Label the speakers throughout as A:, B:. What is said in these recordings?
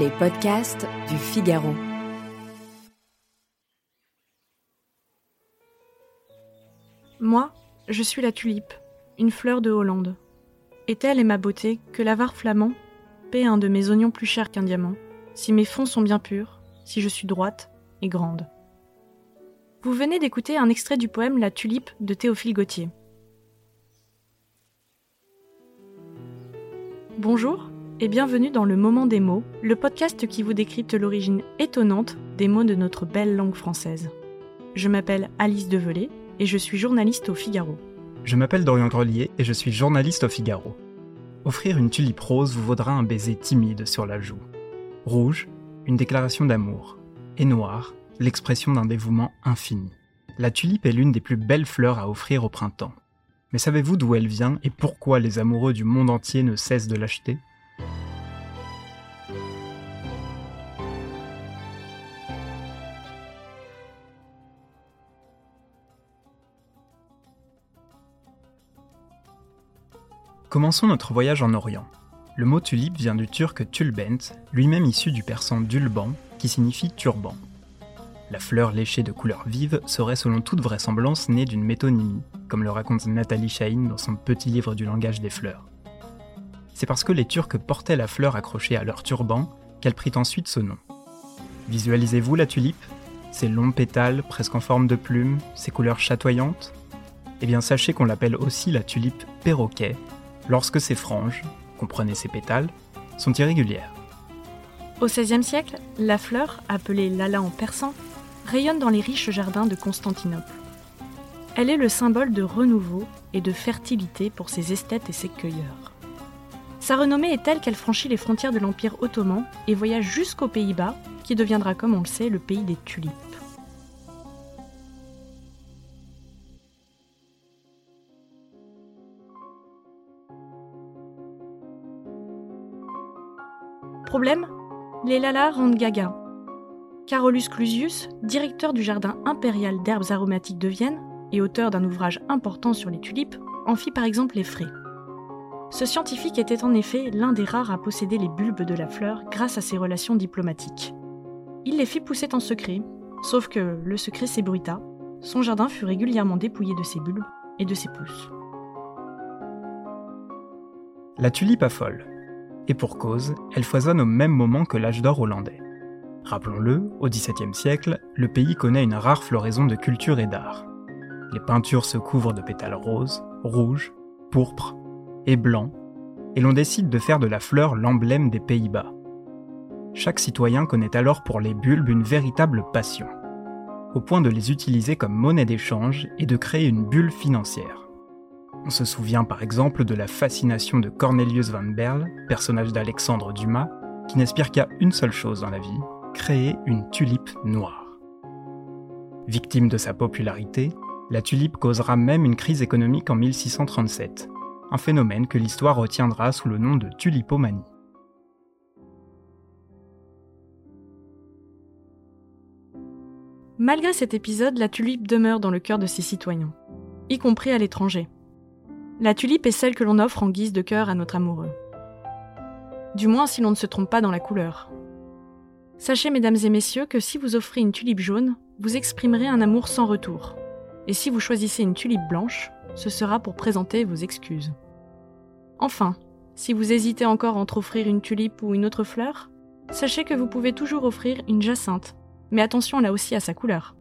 A: Les podcasts du Figaro.
B: Moi, je suis la tulipe, une fleur de Hollande. Et telle est ma beauté que l'avare flamand paie un de mes oignons plus cher qu'un diamant, si mes fonds sont bien purs, si je suis droite et grande. Vous venez d'écouter un extrait du poème La tulipe de Théophile Gautier. Bonjour et bienvenue dans Le Moment des mots, le podcast qui vous décrypte l'origine étonnante des mots de notre belle langue française. Je m'appelle Alice Develay et je suis journaliste au Figaro.
C: Je m'appelle Dorian Grelier et je suis journaliste au Figaro. Offrir une tulipe rose vous vaudra un baiser timide sur la joue. Rouge, une déclaration d'amour. Et noir, l'expression d'un dévouement infini. La tulipe est l'une des plus belles fleurs à offrir au printemps. Mais savez-vous d'où elle vient et pourquoi les amoureux du monde entier ne cessent de l'acheter? Commençons notre voyage en Orient. Le mot tulipe vient du turc tulbent, lui-même issu du persan dulban, qui signifie turban. La fleur léchée de couleur vive serait selon toute vraisemblance née d'une métonymie, comme le raconte Nathalie Chahine dans son petit livre du langage des fleurs. C'est parce que les Turcs portaient la fleur accrochée à leur turban qu'elle prit ensuite ce nom. Visualisez-vous la tulipe? Ses longs pétales presque en forme de plume, ses couleurs chatoyantes? Eh bien sachez qu'on l'appelle aussi la tulipe perroquet, lorsque ses franges, comprenez ses pétales, sont irrégulières.
B: Au XVIe siècle, la fleur, appelée lala en persan, rayonne dans les riches jardins de Constantinople. Elle est le symbole de renouveau et de fertilité pour ses esthètes et ses cueilleurs. Sa renommée est telle qu'elle franchit les frontières de l'Empire ottoman et voyage jusqu'aux Pays-Bas, qui deviendra, comme on le sait, le pays des tulipes. Les lalas rendent gaga. Carolus Clusius, directeur du jardin impérial d'herbes aromatiques de Vienne et auteur d'un ouvrage important sur les tulipes, en fit par exemple les frais. Ce scientifique était en effet l'un des rares à posséder les bulbes de la fleur grâce à ses relations diplomatiques. Il les fit pousser en secret, sauf que le secret s'ébruita, son jardin fut régulièrement dépouillé de ses bulbes et de ses pousses.
C: La tulipe affole. Et pour cause, elle foisonne au même moment que l'âge d'or hollandais. Rappelons-le, au XVIIe siècle, le pays connaît une rare floraison de culture et d'art. Les peintures se couvrent de pétales roses, rouges, pourpres et blancs, et l'on décide de faire de la fleur l'emblème des Pays-Bas. Chaque citoyen connaît alors pour les bulbes une véritable passion, au point de les utiliser comme monnaie d'échange et de créer une bulle financière. On se souvient par exemple de la fascination de Cornelius van Berle, personnage d'Alexandre Dumas, qui n'aspire qu'à une seule chose dans la vie, créer une tulipe noire. Victime de sa popularité, la tulipe causera même une crise économique en 1637, un phénomène que l'histoire retiendra sous le nom de tulipomanie.
B: Malgré cet épisode, la tulipe demeure dans le cœur de ses citoyens, y compris à l'étranger. La tulipe est celle que l'on offre en guise de cœur à notre amoureux. Du moins si l'on ne se trompe pas dans la couleur. Sachez, mesdames et messieurs, que si vous offrez une tulipe jaune, vous exprimerez un amour sans retour. Et si vous choisissez une tulipe blanche, ce sera pour présenter vos excuses. Enfin, si vous hésitez encore entre offrir une tulipe ou une autre fleur, sachez que vous pouvez toujours offrir une jacinthe, mais attention là aussi à sa couleur.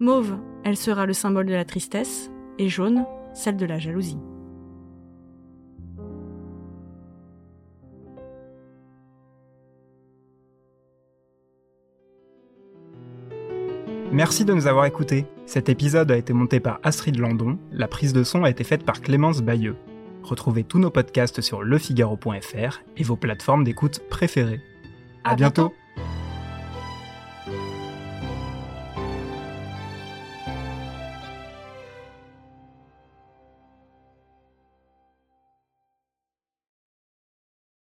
B: Mauve, elle sera le symbole de la tristesse, et jaune, celle de la jalousie.
C: Merci de nous avoir écoutés. Cet épisode a été monté par Astrid Landon, la prise de son a été faite par Clémence Bayeux. Retrouvez tous nos podcasts sur lefigaro.fr et vos plateformes d'écoute préférées. À, bientôt.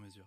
D: mesure.